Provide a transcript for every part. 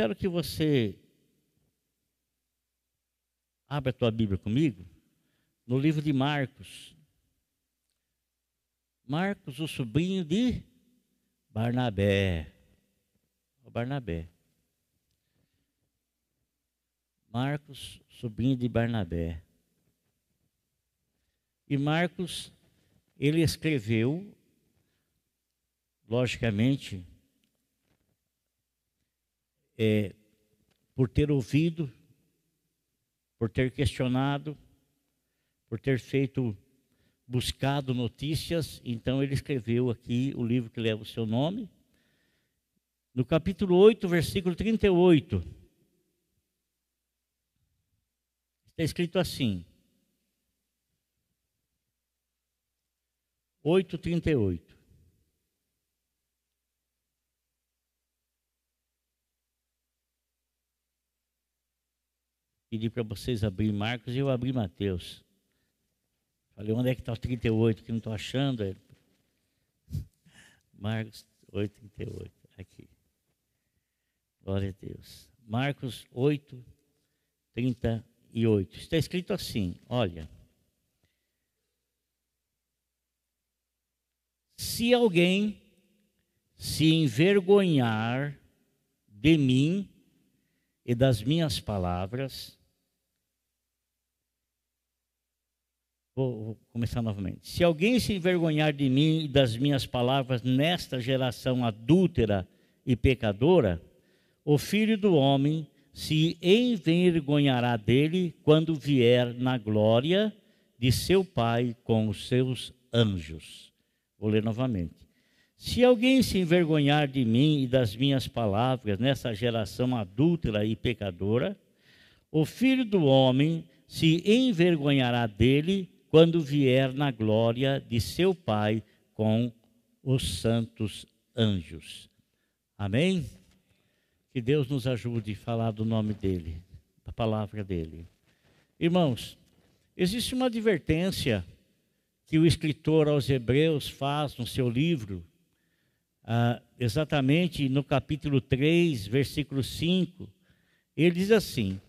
quero que você abra a tua Bíblia comigo no livro de Marcos. Marcos, o sobrinho de Barnabé. O Barnabé. Marcos, sobrinho de Barnabé. E Marcos, ele escreveu, logicamente, é, por ter ouvido, por ter questionado, por ter feito, buscado notícias, então ele escreveu aqui o livro que leva o seu nome. No capítulo 8, versículo 38, está escrito assim: 8,38. Pedi para vocês abrir Marcos e eu abri Mateus. Falei, onde é que está o 38 que não estou achando? Marcos 8, 38. Aqui. Glória a Deus. Marcos 8, 38. Está escrito assim: olha. Se alguém se envergonhar de mim e das minhas palavras, vou, vou começar novamente. Se alguém se envergonhar de mim e das minhas palavras nesta geração adúltera e pecadora, o filho do homem se envergonhará dele quando vier na glória de seu Pai com os seus anjos. Vou ler novamente. Se alguém se envergonhar de mim e das minhas palavras nessa geração adúltera e pecadora, o filho do homem se envergonhará dele quando vier na glória de seu Pai com os santos anjos. Amém? Que Deus nos ajude a falar do nome dele, da palavra dele. Irmãos, existe uma advertência que o escritor aos Hebreus faz no seu livro, ah, exatamente no capítulo 3, versículo 5, ele diz assim: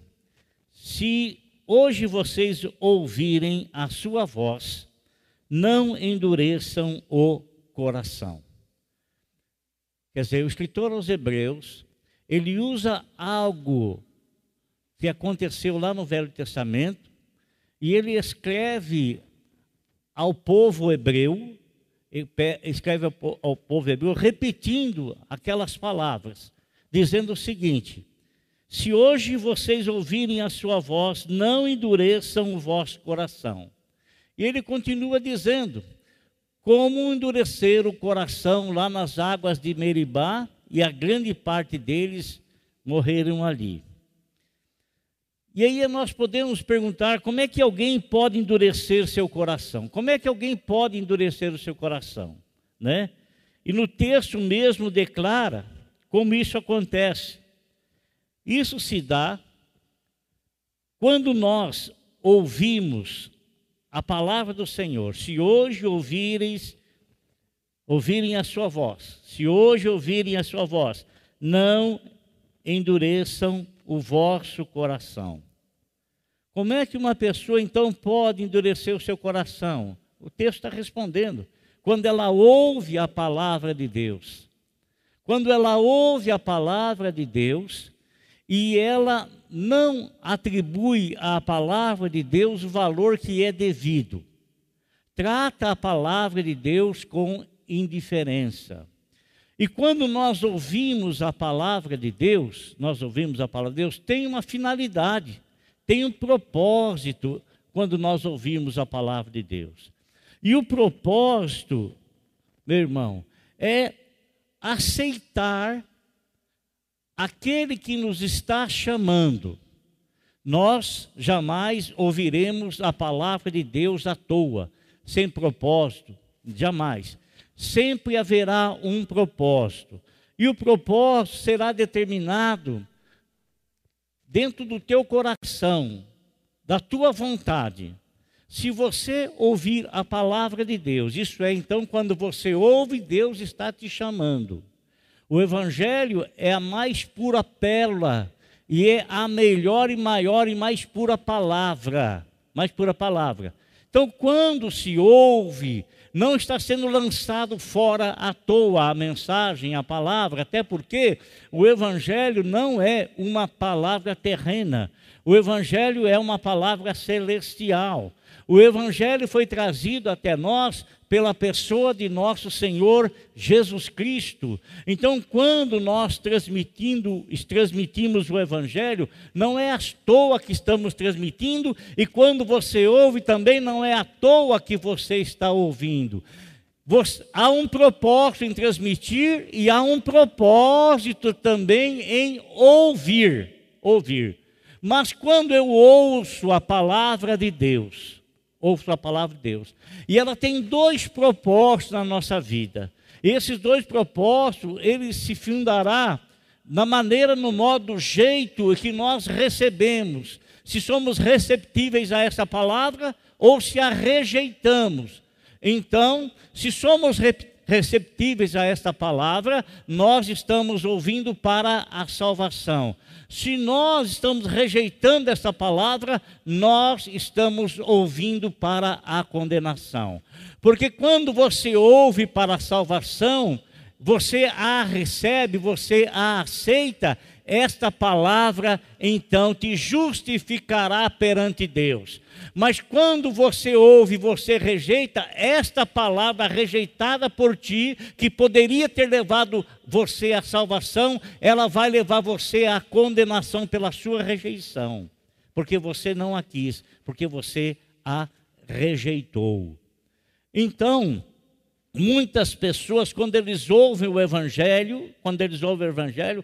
Se hoje vocês ouvirem a sua voz, não endureçam o coração. Quer dizer, o escritor aos Hebreus, ele usa algo que aconteceu lá no Velho Testamento, e ele escreve ao povo hebreu, escreve ao povo hebreu, repetindo aquelas palavras, dizendo o seguinte: Se hoje vocês ouvirem a sua voz, não endureçam o vosso coração. E ele continua dizendo: Como endurecer o coração lá nas águas de Meribá, e a grande parte deles morreram ali. E aí nós podemos perguntar como é que alguém pode endurecer seu coração? Como é que alguém pode endurecer o seu coração? Né? E no texto mesmo declara como isso acontece. Isso se dá quando nós ouvimos a palavra do Senhor. Se hoje ouvireis, ouvirem a sua voz, se hoje ouvirem a sua voz, não endureçam o vosso coração. Como é que uma pessoa então pode endurecer o seu coração? O texto está respondendo. Quando ela ouve a palavra de Deus. Quando ela ouve a palavra de Deus e ela não atribui à palavra de Deus o valor que é devido. Trata a palavra de Deus com indiferença. E quando nós ouvimos a palavra de Deus, nós ouvimos a palavra de Deus, tem uma finalidade, tem um propósito quando nós ouvimos a palavra de Deus. E o propósito, meu irmão, é aceitar aquele que nos está chamando. Nós jamais ouviremos a palavra de Deus à toa, sem propósito, jamais sempre haverá um propósito. E o propósito será determinado dentro do teu coração, da tua vontade. Se você ouvir a palavra de Deus, isso é então quando você ouve, Deus está te chamando. O Evangelho é a mais pura pérola e é a melhor e maior e mais pura palavra. Mais pura palavra. Então, quando se ouve, não está sendo lançado fora à toa a mensagem, a palavra, até porque o Evangelho não é uma palavra terrena, o Evangelho é uma palavra celestial. O Evangelho foi trazido até nós pela pessoa de nosso Senhor Jesus Cristo. Então, quando nós transmitindo, transmitimos o Evangelho, não é à toa que estamos transmitindo, e quando você ouve também não é à toa que você está ouvindo. Você, há um propósito em transmitir e há um propósito também em ouvir. Ouvir. Mas quando eu ouço a palavra de Deus, ouço a palavra de Deus. E ela tem dois propósitos na nossa vida. Esses dois propósitos, ele se fundará na maneira, no modo, jeito que nós recebemos. Se somos receptíveis a essa palavra ou se a rejeitamos. Então, se somos receptíveis a esta palavra, nós estamos ouvindo para a salvação. Se nós estamos rejeitando essa palavra, nós estamos ouvindo para a condenação. Porque quando você ouve para a salvação, você a recebe, você a aceita, esta palavra então te justificará perante Deus. Mas quando você ouve, você rejeita esta palavra rejeitada por ti, que poderia ter levado você à salvação, ela vai levar você à condenação pela sua rejeição, porque você não a quis, porque você a rejeitou. Então, muitas pessoas, quando eles ouvem o Evangelho, quando eles ouvem o Evangelho,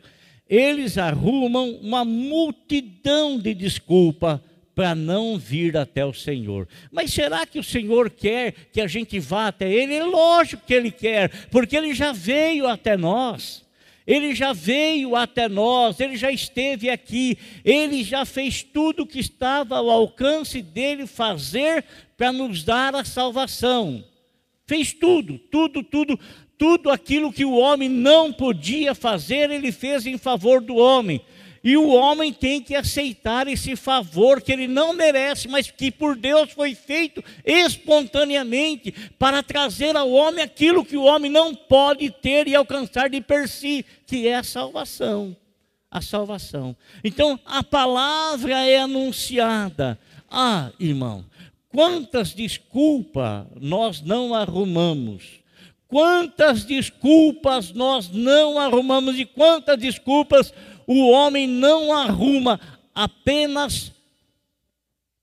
eles arrumam uma multidão de desculpa para não vir até o Senhor. Mas será que o Senhor quer que a gente vá até Ele? É lógico que Ele quer, porque Ele já veio até nós. Ele já veio até nós, ele já esteve aqui, ele já fez tudo o que estava ao alcance dele fazer para nos dar a salvação. Fez tudo, tudo, tudo, tudo aquilo que o homem não podia fazer, ele fez em favor do homem. E o homem tem que aceitar esse favor que ele não merece, mas que por Deus foi feito espontaneamente para trazer ao homem aquilo que o homem não pode ter e alcançar de per si, que é a salvação. A salvação. Então, a palavra é anunciada. Ah, irmão, quantas desculpas nós não arrumamos Quantas desculpas nós não arrumamos e quantas desculpas o homem não arruma apenas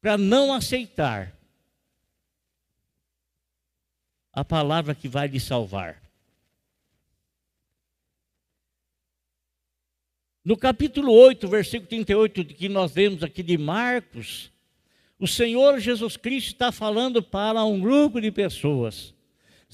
para não aceitar a palavra que vai lhe salvar. No capítulo 8, versículo 38, que nós vemos aqui de Marcos, o Senhor Jesus Cristo está falando para um grupo de pessoas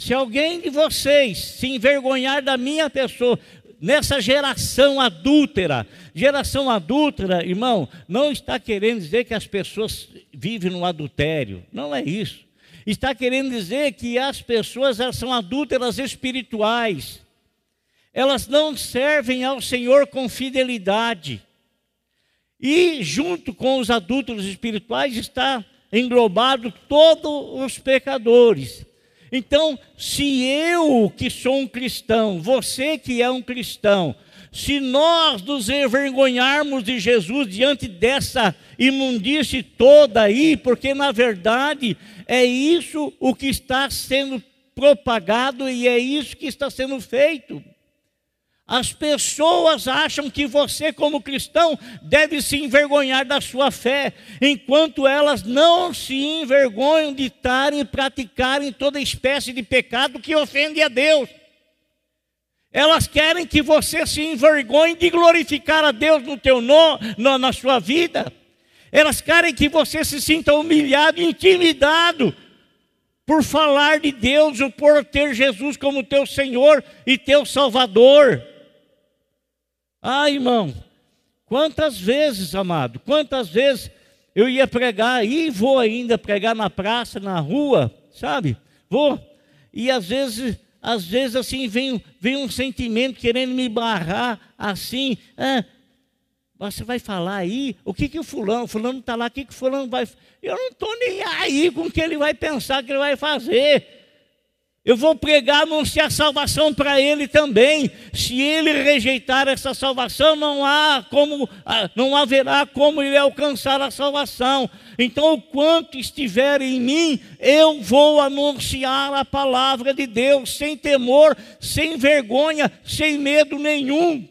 se alguém de vocês se envergonhar da minha pessoa, nessa geração adúltera, geração adúltera, irmão, não está querendo dizer que as pessoas vivem no adultério, não é isso. Está querendo dizer que as pessoas elas são adúlteras espirituais. Elas não servem ao Senhor com fidelidade. E junto com os adúlteros espirituais está englobado todos os pecadores. Então, se eu que sou um cristão, você que é um cristão, se nós nos envergonharmos de Jesus diante dessa imundície toda aí, porque na verdade é isso o que está sendo propagado e é isso que está sendo feito. As pessoas acham que você, como cristão, deve se envergonhar da sua fé, enquanto elas não se envergonham de estarem praticarem toda espécie de pecado que ofende a Deus. Elas querem que você se envergonhe de glorificar a Deus no teu no, no, na sua vida. Elas querem que você se sinta humilhado, intimidado por falar de Deus ou por ter Jesus como teu Senhor e teu Salvador. Ah, irmão, quantas vezes, amado, quantas vezes eu ia pregar e vou ainda pregar na praça, na rua, sabe? Vou. E às vezes às vezes assim vem, vem um sentimento querendo me barrar assim. Ah, você vai falar aí, o que que o fulano, o fulano está lá, o que que o fulano vai... Eu não estou nem aí com o que ele vai pensar que ele vai fazer. Eu vou pregar, anunciar salvação para ele também. Se ele rejeitar essa salvação, não há como, ah, não haverá como ele alcançar a salvação. Então, o quanto estiver em mim, eu vou anunciar a palavra de Deus sem temor, sem vergonha, sem medo nenhum.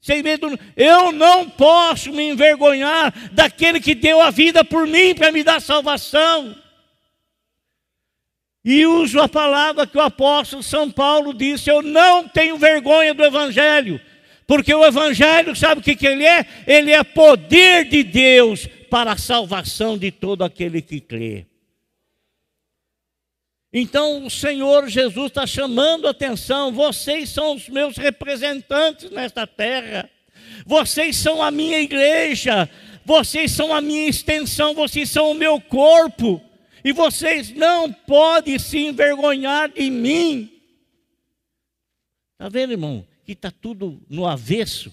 Sem medo, eu não posso me envergonhar daquele que deu a vida por mim para me dar salvação. E uso a palavra que o apóstolo São Paulo disse: Eu não tenho vergonha do Evangelho, porque o Evangelho, sabe o que, que ele é? Ele é poder de Deus para a salvação de todo aquele que crê. Então o Senhor Jesus está chamando a atenção: vocês são os meus representantes nesta terra, vocês são a minha igreja, vocês são a minha extensão, vocês são o meu corpo e vocês não podem se envergonhar de mim. Está vendo, irmão? Que está tudo no avesso.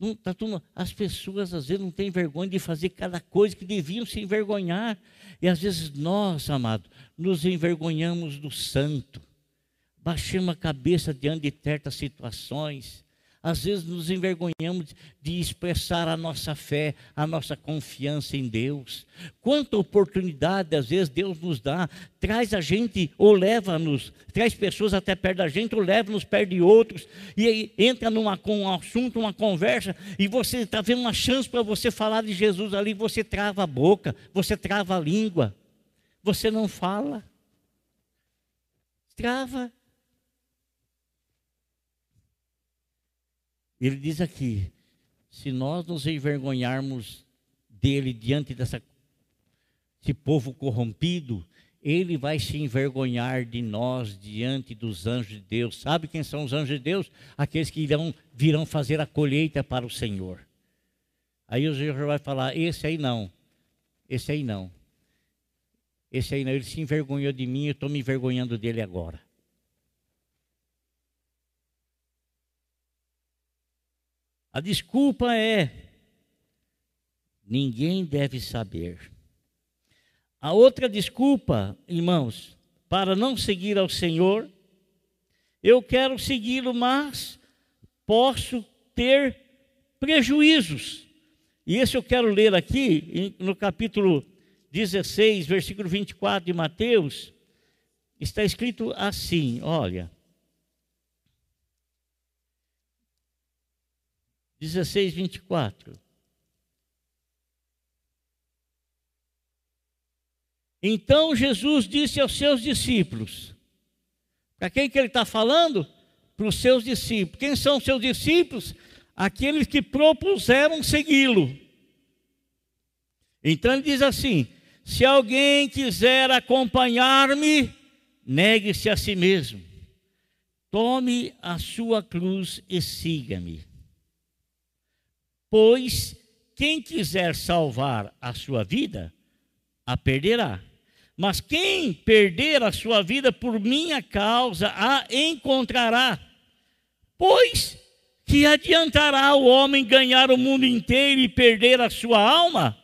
Não, tá tudo, as pessoas às vezes não têm vergonha de fazer cada coisa que deviam se envergonhar. E às vezes nós, amado, nos envergonhamos do santo. Baixamos a cabeça diante de certas situações. Às vezes nos envergonhamos de expressar a nossa fé, a nossa confiança em Deus. Quanta oportunidade, às vezes, Deus nos dá, traz a gente ou leva-nos, traz pessoas até perto da gente ou leva-nos perto de outros, e aí entra com um assunto, uma conversa, e você está vendo uma chance para você falar de Jesus ali, você trava a boca, você trava a língua, você não fala. Trava. Ele diz aqui: se nós nos envergonharmos dele diante dessa, desse povo corrompido, ele vai se envergonhar de nós diante dos anjos de Deus. Sabe quem são os anjos de Deus? Aqueles que irão, virão fazer a colheita para o Senhor. Aí o Senhor vai falar: esse aí não, esse aí não. Esse aí não, ele se envergonhou de mim, eu estou me envergonhando dele agora. A desculpa é: ninguém deve saber. A outra desculpa, irmãos, para não seguir ao Senhor, eu quero segui-lo, mas posso ter prejuízos. E esse eu quero ler aqui, no capítulo 16, versículo 24 de Mateus, está escrito assim: olha. 16, 24. Então Jesus disse aos seus discípulos, para quem que ele está falando? Para os seus discípulos. Quem são os seus discípulos? Aqueles que propuseram segui-lo. Então ele diz assim: se alguém quiser acompanhar-me, negue-se a si mesmo, tome a sua cruz e siga-me. Pois quem quiser salvar a sua vida, a perderá. Mas quem perder a sua vida por minha causa, a encontrará. Pois que adiantará o homem ganhar o mundo inteiro e perder a sua alma?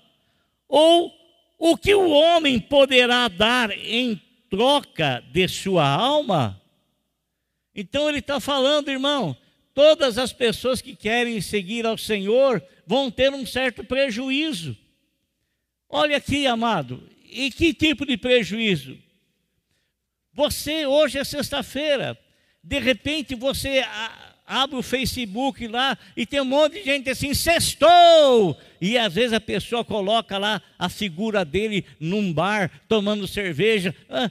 Ou o que o homem poderá dar em troca de sua alma? Então ele está falando, irmão, todas as pessoas que querem seguir ao Senhor vão ter um certo prejuízo. Olha aqui, amado, e que tipo de prejuízo? Você, hoje é sexta-feira, de repente você abre o Facebook lá e tem um monte de gente assim, sextou! E às vezes a pessoa coloca lá a figura dele num bar, tomando cerveja. Ah,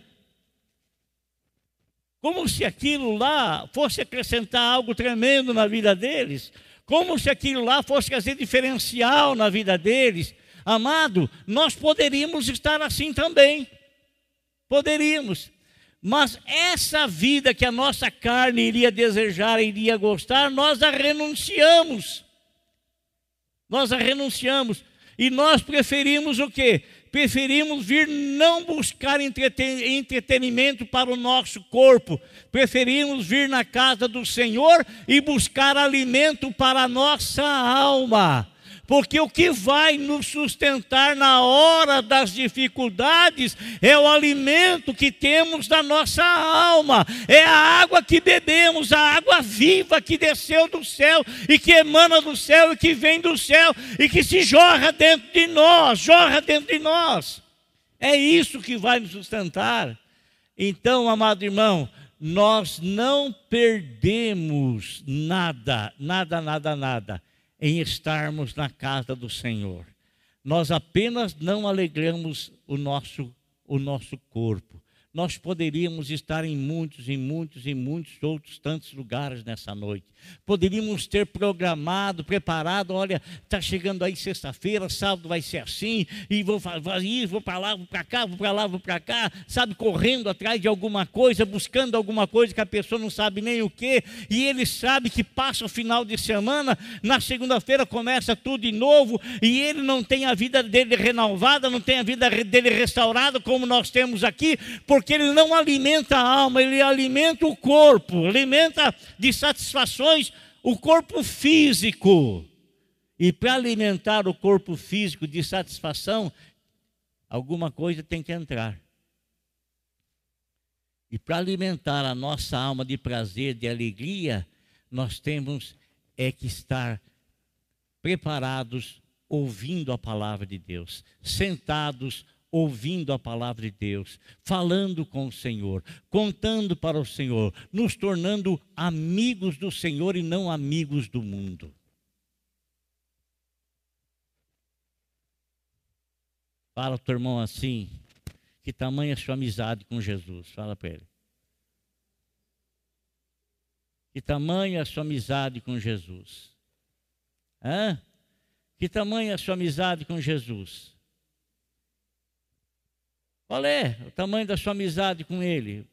como se aquilo lá fosse acrescentar algo tremendo na vida deles, como se aquilo lá fosse fazer diferencial na vida deles. Amado, nós poderíamos estar assim também. Poderíamos. Mas essa vida que a nossa carne iria desejar, iria gostar, nós a renunciamos. Nós a renunciamos. E nós preferimos o quê? Preferimos vir não buscar entretenimento para o nosso corpo, preferimos vir na casa do Senhor e buscar alimento para a nossa alma porque o que vai nos sustentar na hora das dificuldades é o alimento que temos da nossa alma, é a água que bebemos, a água viva que desceu do céu e que emana do céu e que vem do céu e que se jorra dentro de nós, jorra dentro de nós. É isso que vai nos sustentar. Então, amado irmão, nós não perdemos nada, nada, nada, nada em estarmos na casa do Senhor. Nós apenas não alegramos o nosso, o nosso corpo. Nós poderíamos estar em muitos, em muitos, em muitos outros tantos lugares nessa noite. Poderíamos ter programado, preparado, olha, está chegando aí sexta-feira, sábado vai ser assim, e vou fazer vou para lá, vou para cá, vou para lá, vou para cá, sabe, correndo atrás de alguma coisa, buscando alguma coisa que a pessoa não sabe nem o que, e ele sabe que passa o final de semana, na segunda-feira começa tudo de novo, e ele não tem a vida dele renovada, não tem a vida dele restaurada como nós temos aqui, porque ele não alimenta a alma, ele alimenta o corpo, alimenta de satisfações o corpo físico. E para alimentar o corpo físico de satisfação, alguma coisa tem que entrar. E para alimentar a nossa alma de prazer, de alegria, nós temos é que estar preparados ouvindo a palavra de Deus, sentados ouvindo a palavra de Deus, falando com o Senhor, contando para o Senhor, nos tornando amigos do Senhor e não amigos do mundo. Fala teu irmão assim, que tamanho é a sua amizade com Jesus? Fala para ele. Que tamanho é a sua amizade com Jesus? Hã? Que tamanho é a sua amizade com Jesus? Qual é o tamanho da sua amizade com ele?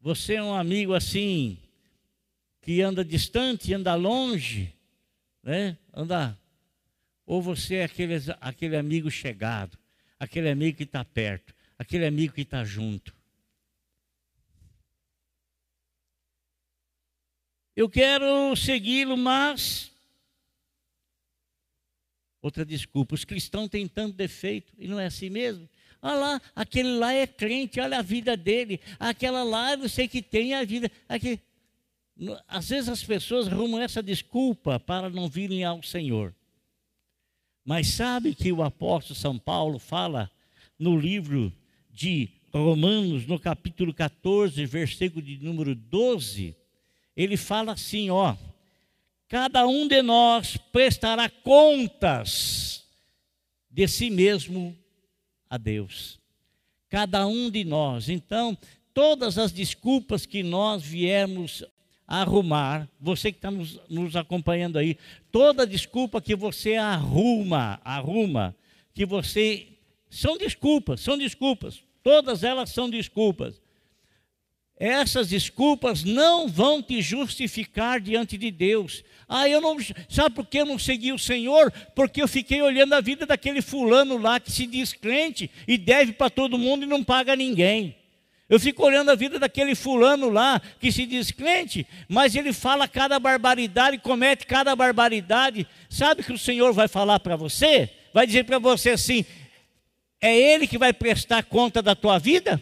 Você é um amigo assim, que anda distante, anda longe, né? Anda. Ou você é aquele, aquele amigo chegado, aquele amigo que está perto, aquele amigo que está junto. Eu quero segui-lo, mas. Outra desculpa, os cristãos têm tanto defeito, e não é assim mesmo. Olha lá, aquele lá é crente, olha a vida dele. Aquela lá, eu sei que tem a vida. Aqui. Às vezes as pessoas arrumam essa desculpa para não virem ao Senhor. Mas sabe que o apóstolo São Paulo fala no livro de Romanos, no capítulo 14, versículo de número 12, ele fala assim, ó: Cada um de nós prestará contas de si mesmo a Deus. Cada um de nós. Então, todas as desculpas que nós viemos arrumar, você que está nos, nos, acompanhando aí, toda desculpa que você arruma, arruma, que você. São desculpas, são desculpas. Todas elas são desculpas essas desculpas não vão te justificar diante de Deus. Ah, eu não. Sabe por que eu não segui o Senhor? Porque eu fiquei olhando a vida daquele fulano lá que se diz crente e deve para todo mundo e não paga ninguém. Eu fico olhando a vida daquele fulano lá que se diz crente, mas ele fala cada barbaridade, comete cada barbaridade. Sabe que o Senhor vai falar para você? Vai dizer para você assim: é Ele que vai prestar conta da tua vida?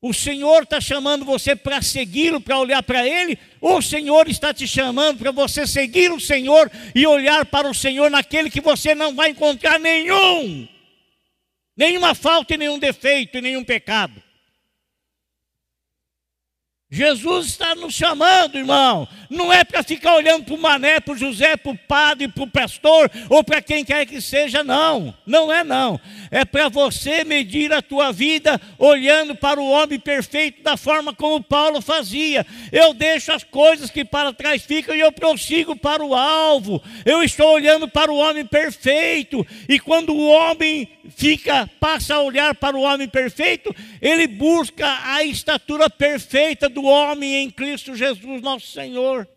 O Senhor está chamando você para segui-lo, para olhar para Ele, ou o Senhor está te chamando para você seguir o Senhor e olhar para o Senhor naquele que você não vai encontrar nenhum, nenhuma falta e nenhum defeito e nenhum pecado. Jesus está nos chamando, irmão. Não é para ficar olhando para o Mané, para o José, para o padre, para o pastor ou para quem quer que seja, não. Não é não. É para você medir a tua vida olhando para o homem perfeito da forma como Paulo fazia. Eu deixo as coisas que para trás ficam e eu prossigo para o alvo. Eu estou olhando para o homem perfeito e quando o homem fica passa a olhar para o homem perfeito, ele busca a estatura perfeita do homem em Cristo Jesus, nosso Senhor.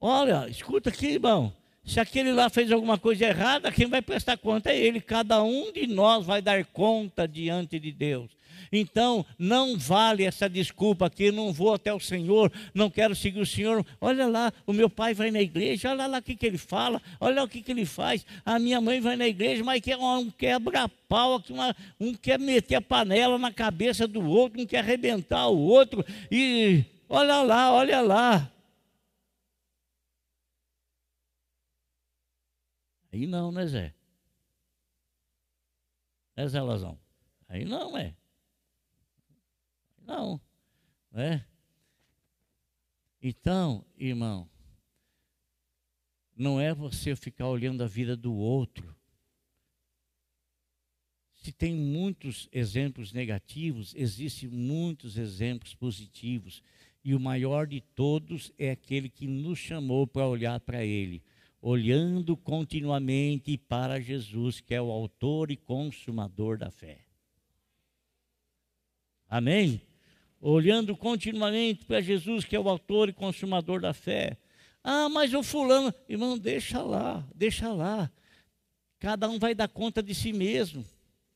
Olha, escuta aqui, irmão. Se aquele lá fez alguma coisa errada, quem vai prestar conta é ele. Cada um de nós vai dar conta diante de Deus. Então, não vale essa desculpa que não vou até o Senhor, não quero seguir o Senhor. Olha lá, o meu pai vai na igreja, olha lá o que, que ele fala, olha o que, que ele faz. A minha mãe vai na igreja, mas quer um quebra-pau, um quer meter a panela na cabeça do outro, um quer arrebentar o outro. E olha lá, olha lá. Aí não, né, Zé? É Zé Lazão? Aí não, é. Não. É? Então, irmão, não é você ficar olhando a vida do outro. Se tem muitos exemplos negativos, existem muitos exemplos positivos. E o maior de todos é aquele que nos chamou para olhar para Ele olhando continuamente para Jesus, que é o autor e consumador da fé. Amém? Olhando continuamente para Jesus, que é o autor e consumador da fé. Ah, mas o fulano, irmão, deixa lá, deixa lá. Cada um vai dar conta de si mesmo.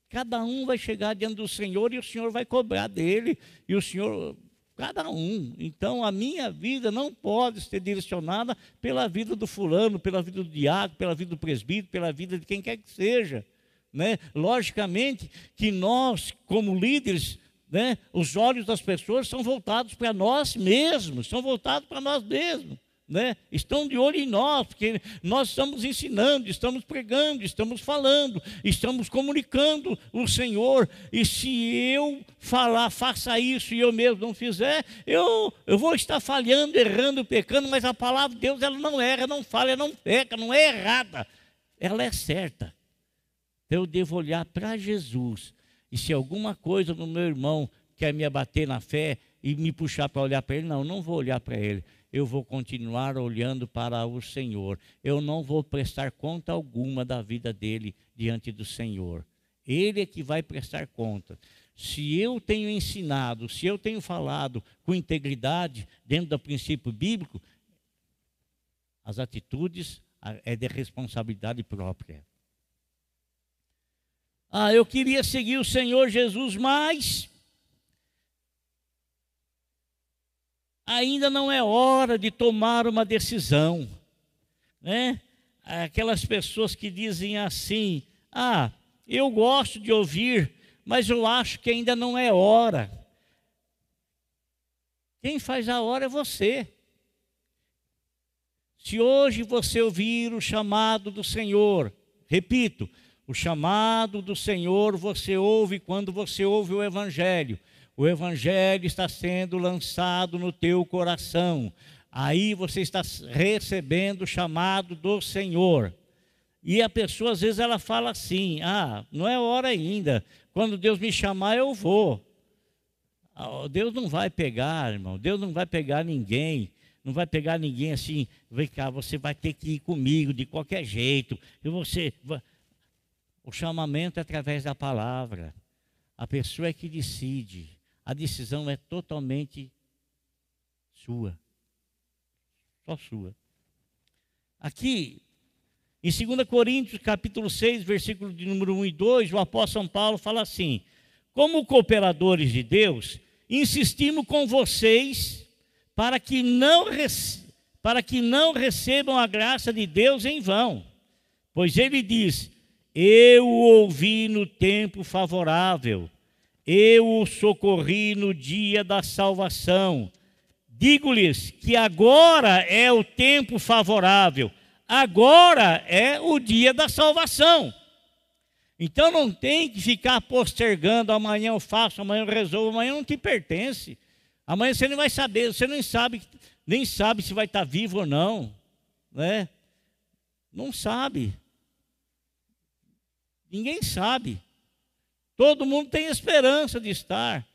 Cada um vai chegar diante do Senhor e o Senhor vai cobrar dele. E o Senhor Cada um. Então a minha vida não pode ser direcionada pela vida do fulano, pela vida do diácono, pela vida do presbítero, pela vida de quem quer que seja. Né? Logicamente que nós, como líderes, né, os olhos das pessoas são voltados para nós mesmos, são voltados para nós mesmos né, estão de olho em nós, porque nós estamos ensinando, estamos pregando, estamos falando, estamos comunicando o Senhor. E se eu falar, faça isso e eu mesmo não fizer, eu, eu vou estar falhando, errando, pecando, mas a palavra de Deus ela não erra, não falha, não peca, não é errada, ela é certa. Eu devo olhar para Jesus. E se alguma coisa no meu irmão quer me abater na fé e me puxar para olhar para ele, não, não vou olhar para ele eu vou continuar olhando para o Senhor. Eu não vou prestar conta alguma da vida dele diante do Senhor. Ele é que vai prestar conta. Se eu tenho ensinado, se eu tenho falado com integridade dentro do princípio bíblico, as atitudes é de responsabilidade própria. Ah, eu queria seguir o Senhor Jesus, mas ainda não é hora de tomar uma decisão. Né? Aquelas pessoas que dizem assim: ah, eu gosto de ouvir, mas eu acho que ainda não é hora. Quem faz a hora é você. Se hoje você ouvir o chamado do Senhor, repito, o chamado do Senhor você ouve quando você ouve o Evangelho o evangelho está sendo lançado no teu coração. Aí você está recebendo o chamado do Senhor. E a pessoa às vezes ela fala assim: "Ah, não é hora ainda. Quando Deus me chamar eu vou". Ah, Deus não vai pegar, irmão. Deus não vai pegar ninguém. Não vai pegar ninguém assim, vem cá, você vai ter que ir comigo de qualquer jeito. E você o chamamento é através da palavra. A pessoa é que decide a decisão é totalmente sua. Só sua. Aqui, em 2 Coríntios, capítulo 6, versículo de número 1 e 2, o apóstolo São Paulo fala assim: Como cooperadores de Deus, insistimos com vocês para que não para que não recebam a graça de Deus em vão. Pois ele diz: Eu ouvi no tempo favorável eu o socorri no dia da salvação. Digo-lhes que agora é o tempo favorável, agora é o dia da salvação. Então não tem que ficar postergando, amanhã eu faço, amanhã eu resolvo, amanhã não te pertence. Amanhã você não vai saber, você nem sabe, nem sabe se vai estar vivo ou não, né? Não sabe. Ninguém sabe. Todo mundo tem esperança de estar,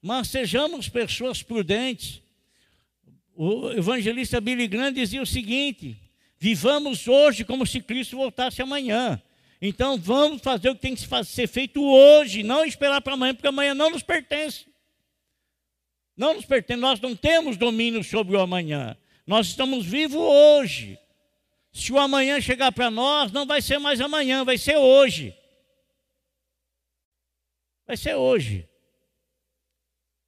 mas sejamos pessoas prudentes. O evangelista Billy Graham dizia o seguinte: vivamos hoje como se Cristo voltasse amanhã. Então vamos fazer o que tem que ser feito hoje, não esperar para amanhã, porque amanhã não nos pertence. Não nos pertence, nós não temos domínio sobre o amanhã. Nós estamos vivos hoje. se o amanhã chegar para nós, não vai ser mais amanhã, vai ser hoje. Vai ser hoje.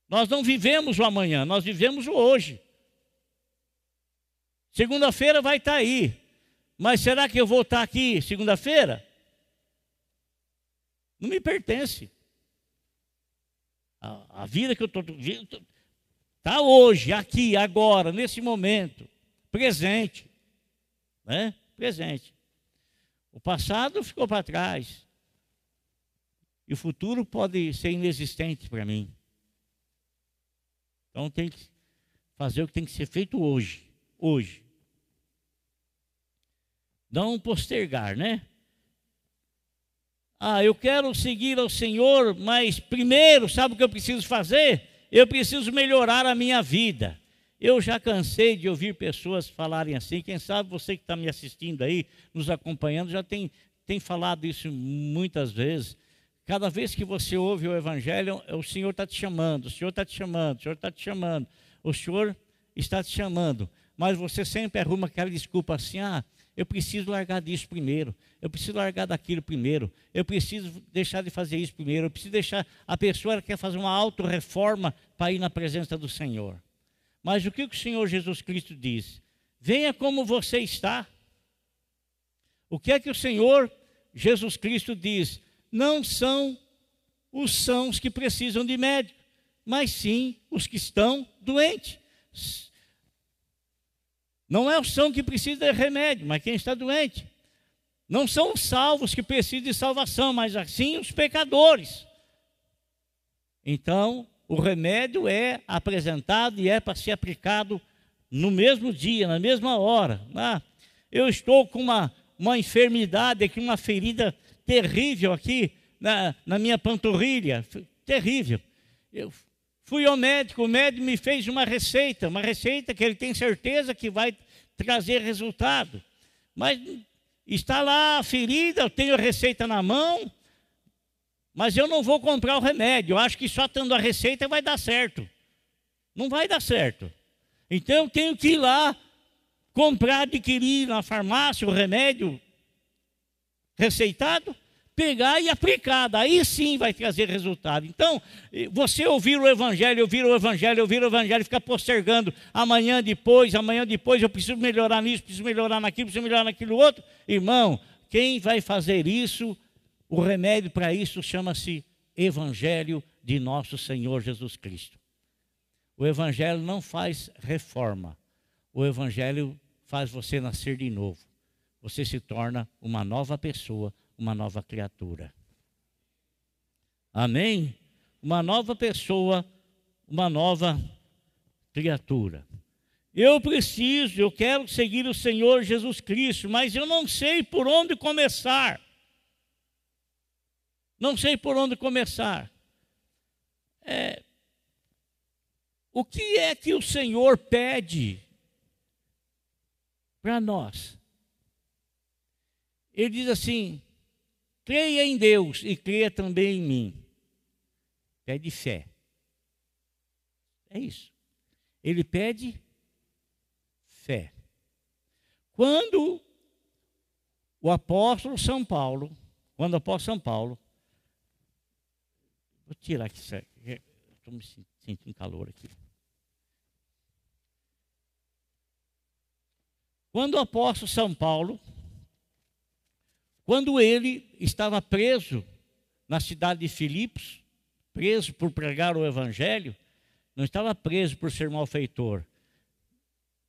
Nós não vivemos o amanhã, nós vivemos o hoje. Segunda-feira vai estar tá aí. Mas será que eu vou estar tá aqui segunda-feira? Não me pertence. A, a vida que eu estou está hoje, aqui, agora, nesse momento, presente. Né? Presente. O passado ficou para trás. E o futuro pode ser inexistente para mim. Então tem que fazer o que tem que ser feito hoje. Hoje. Não postergar, né? Ah, eu quero seguir ao Senhor, mas primeiro, sabe o que eu preciso fazer? Eu preciso melhorar a minha vida. Eu já cansei de ouvir pessoas falarem assim. Quem sabe você que está me assistindo aí, nos acompanhando, já tem, tem falado isso muitas vezes. Cada vez que você ouve o Evangelho, o Senhor está te chamando, o Senhor está te chamando, o Senhor está te chamando, o Senhor está te chamando. Mas você sempre arruma aquela desculpa assim: ah, eu preciso largar disso primeiro. Eu preciso largar daquilo primeiro. Eu preciso deixar de fazer isso primeiro. Eu preciso deixar. A pessoa quer fazer uma autorreforma para ir na presença do Senhor. Mas o que o Senhor Jesus Cristo diz? Venha como você está. O que é que o Senhor Jesus Cristo diz? Não são os sãos que precisam de médico, mas sim os que estão doentes. Não é o são que precisa de remédio, mas quem está doente. Não são os salvos que precisam de salvação, mas assim os pecadores. Então, o remédio é apresentado e é para ser aplicado no mesmo dia, na mesma hora. Ah, eu estou com uma, uma enfermidade aqui, uma ferida terrível aqui na, na minha panturrilha, terrível. Eu Fui ao médico, o médico me fez uma receita, uma receita que ele tem certeza que vai trazer resultado. Mas está lá a ferida, eu tenho a receita na mão, mas eu não vou comprar o remédio. Eu acho que só tendo a receita vai dar certo. Não vai dar certo. Então eu tenho que ir lá comprar, adquirir na farmácia o remédio receitado pegar e aplicar, daí sim vai trazer resultado. Então, você ouvir o Evangelho, ouvir o Evangelho, ouvir o Evangelho, ficar postergando amanhã depois, amanhã depois, eu preciso melhorar nisso, preciso melhorar naquilo, preciso melhorar naquilo outro. Irmão, quem vai fazer isso, o remédio para isso chama-se Evangelho de nosso Senhor Jesus Cristo. O Evangelho não faz reforma, o Evangelho faz você nascer de novo. Você se torna uma nova pessoa uma nova criatura. Amém? Uma nova pessoa, uma nova criatura. Eu preciso, eu quero seguir o Senhor Jesus Cristo, mas eu não sei por onde começar. Não sei por onde começar. É, o que é que o Senhor pede para nós? Ele diz assim: Creia em Deus e creia também em mim. Pede fé. É isso. Ele pede fé. Quando o apóstolo São Paulo, quando o apóstolo São Paulo, vou tirar aqui, estou me sentindo calor aqui. Quando o apóstolo São Paulo quando ele estava preso na cidade de Filipos, preso por pregar o evangelho, não estava preso por ser malfeitor,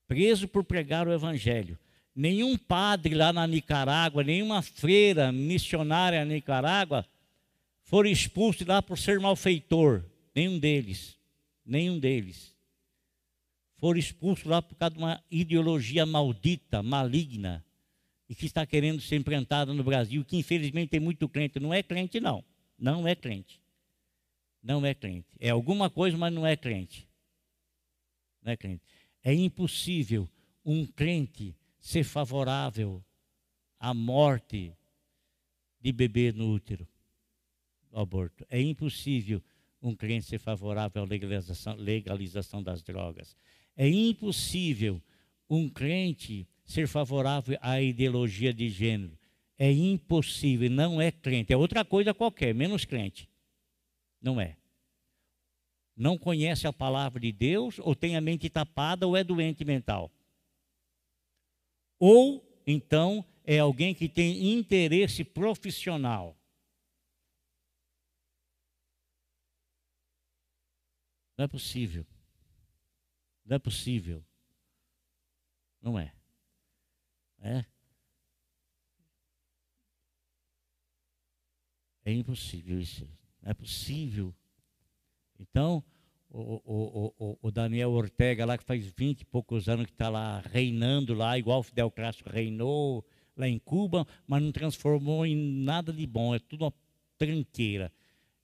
preso por pregar o evangelho. Nenhum padre lá na Nicarágua, nenhuma freira missionária na Nicarágua foram expulsos lá por ser malfeitor. Nenhum deles. Nenhum deles. Foram expulsos lá por causa de uma ideologia maldita, maligna e que está querendo ser implantada no Brasil, que infelizmente tem muito crente. Não é crente, não. Não é crente. Não é crente. É alguma coisa, mas não é crente. Não é crente. É impossível um crente ser favorável à morte de bebê no útero, do aborto. É impossível um crente ser favorável à legalização, legalização das drogas. É impossível um crente ser favorável à ideologia de gênero. É impossível, não é crente. É outra coisa qualquer, menos crente. Não é. Não conhece a palavra de Deus, ou tem a mente tapada, ou é doente mental. Ou, então, é alguém que tem interesse profissional. Não é possível. Não é possível. Não é. É. É impossível isso. Não é possível. Então, o, o, o, o, Daniel Ortega, lá que faz 20 e poucos anos que está lá reinando lá, igual Fidel Castro reinou lá em Cuba, mas não transformou em nada de bom, é tudo uma tranqueira.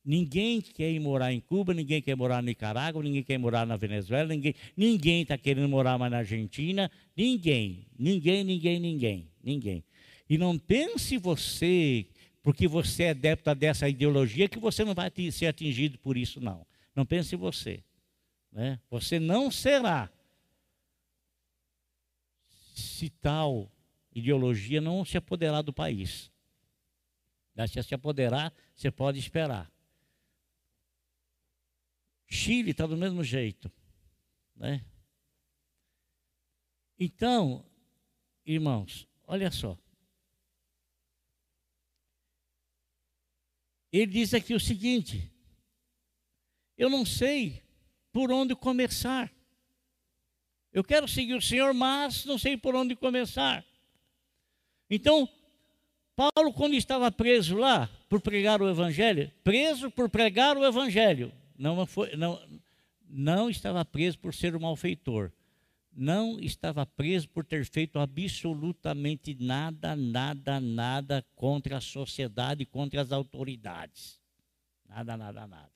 Ninguém quer ir morar em Cuba, ninguém quer morar na Nicarágua, ninguém quer morar na Venezuela, ninguém está querendo morar mais na Argentina, ninguém, ninguém, ninguém, ninguém, ninguém. E não pense você, porque você é adepto dessa ideologia, que você não vai ser atingido por isso, não. Não pense você. Né? Você não será. Se tal ideologia não se apoderar do país. Se se apoderar, você pode esperar. Chile está do mesmo jeito. Né? Então, irmãos, olha só. Ele diz aqui o seguinte: eu não sei por onde começar. Eu quero seguir o Senhor, mas não sei por onde começar. Então, Paulo, quando estava preso lá por pregar o Evangelho, preso por pregar o Evangelho, não, foi, não, não estava preso por ser um malfeitor, não estava preso por ter feito absolutamente nada, nada, nada contra a sociedade, contra as autoridades. Nada, nada, nada.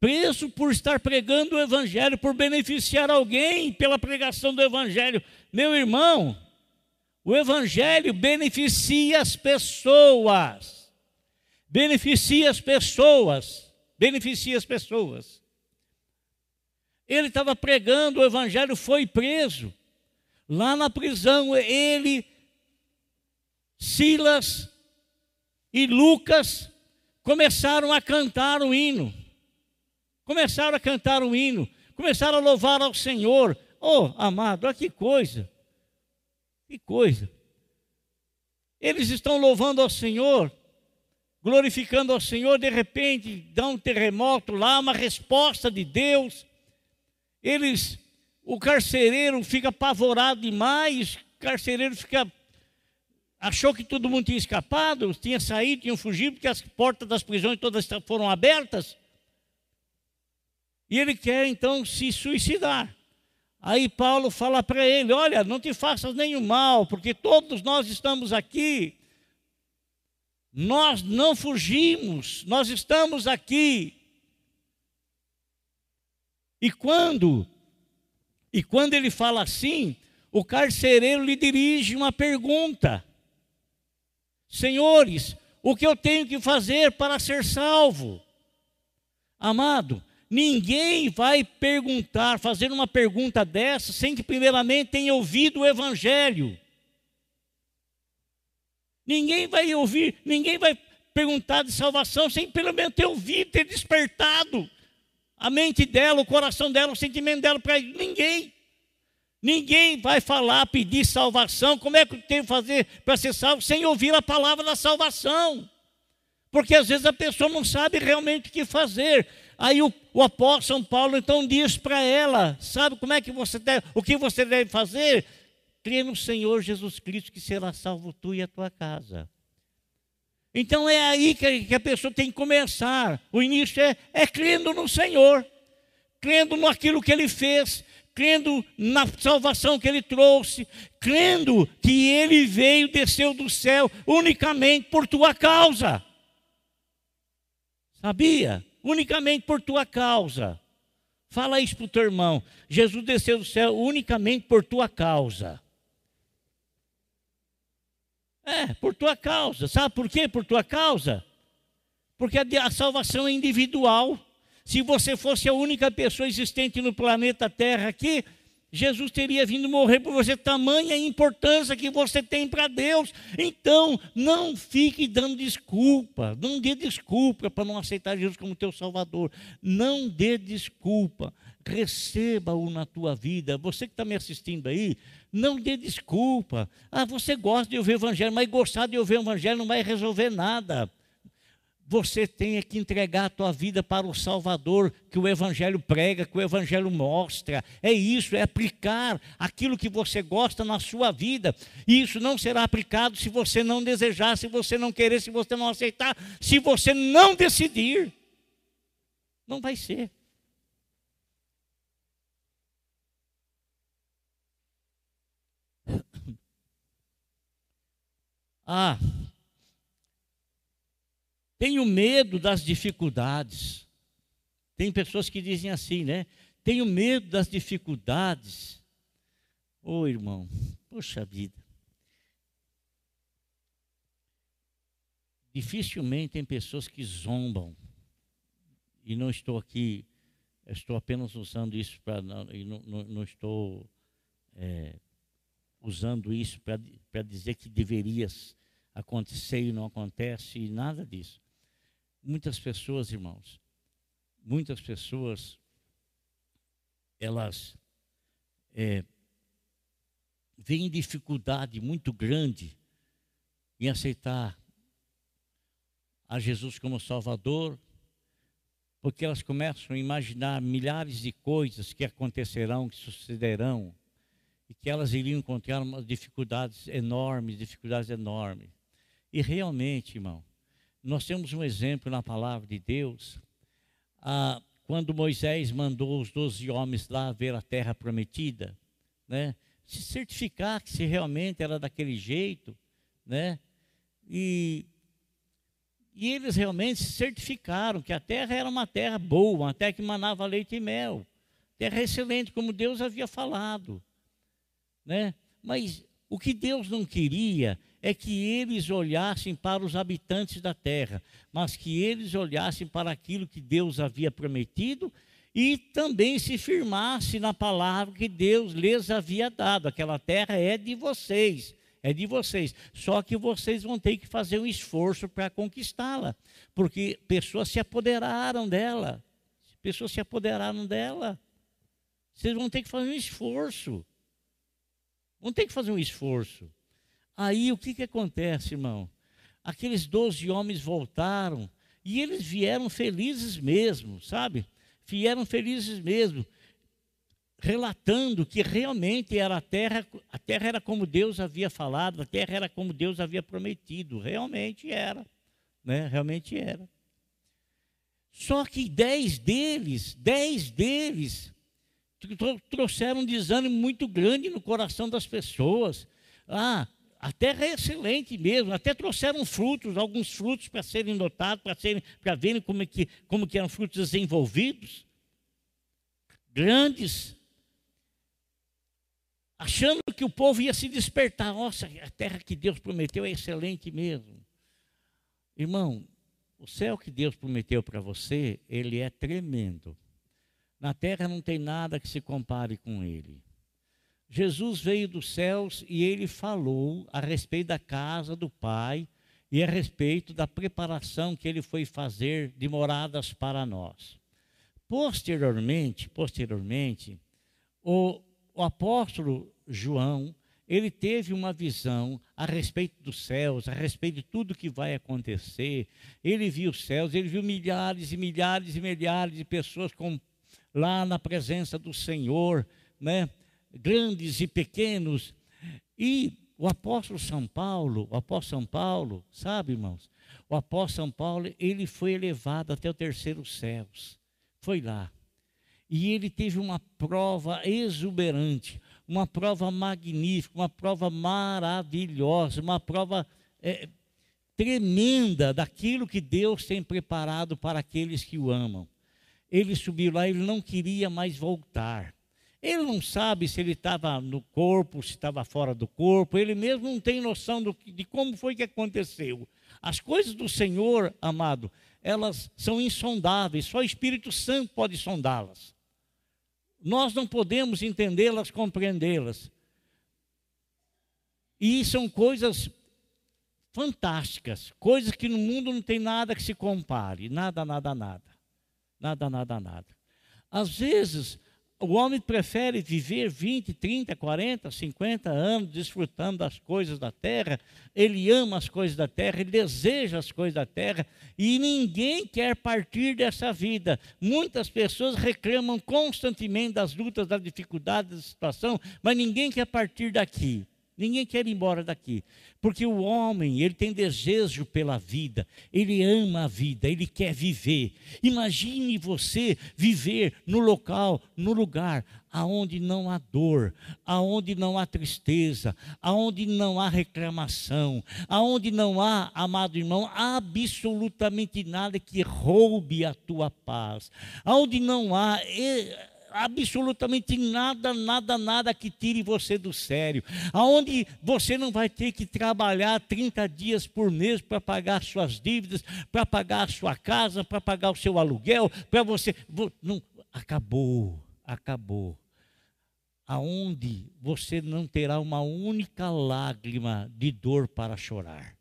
Preso por estar pregando o Evangelho, por beneficiar alguém pela pregação do Evangelho. Meu irmão, o Evangelho beneficia as pessoas. Beneficia as pessoas beneficia as pessoas. Ele estava pregando o evangelho, foi preso. Lá na prisão, ele, Silas e Lucas começaram a cantar o hino. Começaram a cantar o hino, começaram a louvar ao Senhor. Oh, amado, olha que coisa. Que coisa. Eles estão louvando ao Senhor glorificando ao Senhor, de repente dá um terremoto lá, uma resposta de Deus. Eles, o carcereiro fica apavorado demais, o carcereiro fica achou que todo mundo tinha escapado, tinha saído, tinha fugido, porque as portas das prisões todas foram abertas. E ele quer então se suicidar. Aí Paulo fala para ele: Olha, não te faças nenhum mal, porque todos nós estamos aqui nós não fugimos, nós estamos aqui. E quando e quando ele fala assim, o carcereiro lhe dirige uma pergunta: Senhores, o que eu tenho que fazer para ser salvo? Amado, ninguém vai perguntar, fazer uma pergunta dessa, sem que primeiramente tenha ouvido o Evangelho. Ninguém vai ouvir, ninguém vai perguntar de salvação sem pelo menos ter ouvido, ter despertado a mente dela, o coração dela, o sentimento dela para ninguém. Ninguém vai falar, pedir salvação. Como é que tem que fazer para ser salvo sem ouvir a palavra da salvação? Porque às vezes a pessoa não sabe realmente o que fazer. Aí o, o apóstolo São Paulo então diz para ela: sabe como é que você deve, o que você deve fazer? Crê no Senhor Jesus Cristo que será salvo tu e a tua casa. Então é aí que a pessoa tem que começar. O início é, é crendo no Senhor, crendo naquilo que Ele fez, crendo na salvação que Ele trouxe, crendo que Ele veio, desceu do céu unicamente por tua causa. Sabia? Unicamente por tua causa. Fala isso para o teu irmão. Jesus desceu do céu unicamente por tua causa. É, por tua causa. Sabe por quê? Por tua causa. Porque a, salvação é individual. Se você fosse a única pessoa existente no planeta Terra aqui, Jesus teria vindo morrer por você, tamanha importância que você tem para Deus. Então, não fique dando desculpa, não dê desculpa para não aceitar Jesus como teu Salvador. Não dê desculpa, receba-o na tua vida. Você que está me assistindo aí, não dê desculpa. Ah, você gosta de ouvir o Evangelho, mas gostar de ouvir o Evangelho não vai resolver nada você tem que entregar a tua vida para o Salvador que o Evangelho prega, que o Evangelho mostra. É isso, é aplicar aquilo que você gosta na sua vida. E isso não será aplicado se você não desejar, se você não querer, se você não aceitar, se você não decidir. Não vai ser. Ah, tenho medo das dificuldades. Tem pessoas que dizem assim, né? Tenho medo das dificuldades. Ô oh, irmão, poxa vida. Dificilmente tem pessoas que zombam. E não estou aqui, estou apenas usando isso para. Não, não, não, estou é, usando isso para dizer que deveria acontecer e não acontece, e nada disso. Muitas pessoas, irmãos, muitas pessoas, elas é, veem dificuldade muito grande em aceitar a Jesus como Salvador, porque elas começam a imaginar milhares de coisas que acontecerão, que sucederão, e que elas iriam encontrar dificuldades enormes, dificuldades enormes. E realmente, irmão, nós temos um exemplo na palavra de Deus, ah, quando Moisés mandou os doze homens lá ver a terra prometida, né? se certificar que se realmente era daquele jeito, né? E, e eles realmente se certificaram que a terra era uma terra boa, uma terra que manava leite e mel, terra excelente, como Deus havia falado, né? Mas o que Deus não queria é que eles olhassem para os habitantes da terra, mas que eles olhassem para aquilo que Deus havia prometido e também se firmasse na palavra que Deus lhes havia dado. Aquela terra é de vocês, é de vocês. Só que vocês vão ter que fazer um esforço para conquistá-la, porque pessoas se apoderaram dela. Pessoas se apoderaram dela. Vocês vão ter que fazer um esforço. Vão ter que fazer um esforço. Aí o que, que acontece, irmão? Aqueles doze homens voltaram e eles vieram felizes mesmo, sabe? Vieram felizes mesmo, relatando que realmente era a terra, a terra era como Deus havia falado, a terra era como Deus havia prometido, realmente era, né? Realmente era. Só que dez deles, dez deles, trouxeram um desânimo muito grande no coração das pessoas. Ah, a terra é excelente mesmo, até trouxeram frutos, alguns frutos para serem notados, para serem, para verem como é que, como que eram frutos desenvolvidos, grandes, achando que o povo ia se despertar. Nossa, a terra que Deus prometeu é excelente mesmo. Irmão, o céu que Deus prometeu para você, ele é tremendo. Na terra não tem nada que se compare com ele. Jesus veio dos céus e ele falou a respeito da casa do Pai e a respeito da preparação que ele foi fazer de moradas para nós. Posteriormente, posteriormente, o, o apóstolo João, ele teve uma visão a respeito dos céus, a respeito de tudo que vai acontecer. Ele viu os céus, ele viu milhares e milhares e milhares de pessoas com, lá na presença do Senhor, né? grandes e pequenos. E o apóstolo São Paulo, o apóstolo São Paulo, sabe, irmãos? O apóstolo São Paulo, ele foi elevado até o terceiro céus. Foi lá. E ele teve uma prova exuberante, uma prova magnífica, uma prova maravilhosa, uma prova é, tremenda daquilo que Deus tem preparado para aqueles que o amam. Ele subiu lá, ele não queria mais voltar. Ele não sabe se ele estava no corpo, se estava fora do corpo, ele mesmo não tem noção do, de como foi que aconteceu. As coisas do Senhor, amado, elas são insondáveis, só o Espírito Santo pode sondá-las. nós não podemos entendê-las, compreendê-las. E são coisas fantásticas, coisas que no mundo não tem nada que se compare, nada, nada, nada. Nada, nada, nada. Às vezes, o homem prefere viver 20, 30, 40, 50 anos desfrutando das coisas da terra, ele ama as coisas da terra, ele deseja as coisas da terra, e ninguém quer partir dessa vida. Muitas pessoas reclamam constantemente das lutas, das dificuldades, da situação, mas ninguém quer partir daqui. Ninguém quer ir embora daqui, porque o homem, ele tem desejo pela vida, ele ama a vida, ele quer viver. Imagine você viver no local, no lugar aonde não há dor, aonde não há tristeza, aonde não há reclamação, aonde não há, amado irmão, absolutamente nada que roube a tua paz, aonde não há absolutamente nada, nada, nada que tire você do sério. Aonde você não vai ter que trabalhar 30 dias por mês para pagar suas dívidas, para pagar a sua casa, para pagar o seu aluguel, para você. Não, acabou, acabou. Aonde você não terá uma única lágrima de dor para chorar.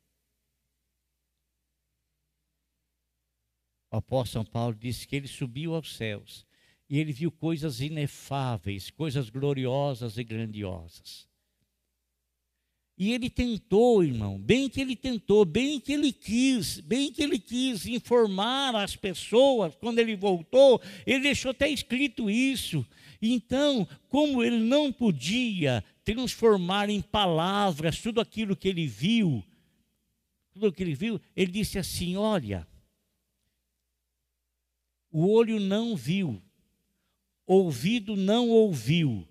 O apóstolo São Paulo disse que ele subiu aos céus e ele viu coisas inefáveis, coisas gloriosas e grandiosas. E ele tentou, irmão, bem que ele tentou, bem que ele quis, bem que ele quis informar as pessoas quando ele voltou, ele deixou até escrito isso. Então, como ele não podia transformar em palavras tudo aquilo que ele viu, tudo que ele viu, ele disse assim: Olha, o olho não viu, ouvido não ouviu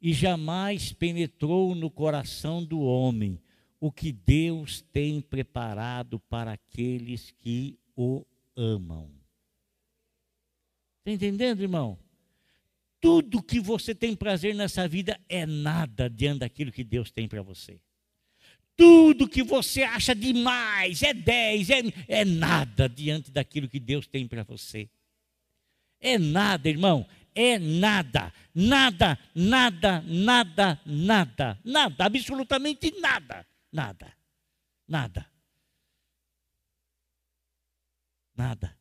e jamais penetrou no coração do homem o que Deus tem preparado para aqueles que o amam. Está entendendo, irmão? Tudo que você tem prazer nessa vida é nada diante daquilo que Deus tem para você. Tudo que você acha demais, é dez, é, é nada diante daquilo que Deus tem para você. É nada, irmão é nada, nada, nada, nada, nada, nada, absolutamente nada, nada, nada, nada.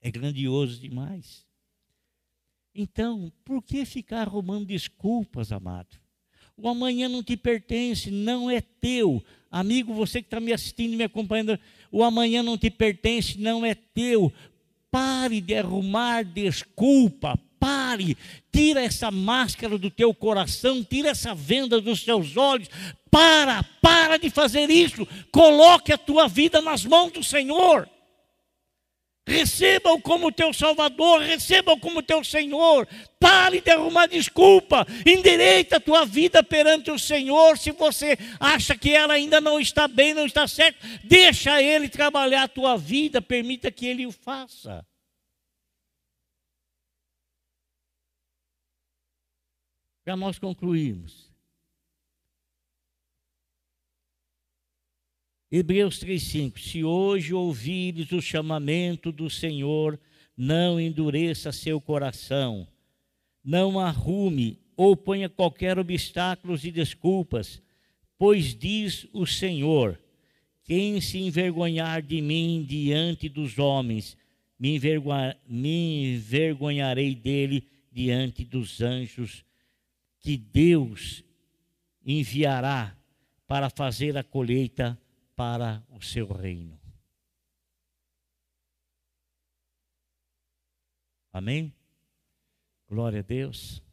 É grandioso demais. Então, por que ficar arrumando desculpas, amado? O amanhã não te pertence, não é teu. Amigo, você que está me assistindo e me acompanhando, o amanhã não te pertence, não é teu. Pare de arrumar desculpa, pare, tira essa máscara do teu coração, tira essa venda dos teus olhos. Para, para de fazer isso. Coloque a tua vida nas mãos do Senhor. Receba-o como teu Salvador, receba-o como teu Senhor. Pare de arrumar desculpa. Endireita a tua vida perante o Senhor. Se você acha que ela ainda não está bem, não está certo, deixa Ele trabalhar a tua vida, permita que Ele o faça. Para nós concluirmos. Hebreus 3,5: Se hoje ouvires o chamamento do Senhor, não endureça seu coração, não arrume ou ponha qualquer obstáculo e desculpas, pois diz o Senhor: quem se envergonhar de mim diante dos homens, me, me envergonharei dele diante dos anjos que Deus enviará para fazer a colheita para o seu reino. Amém? Glória a Deus.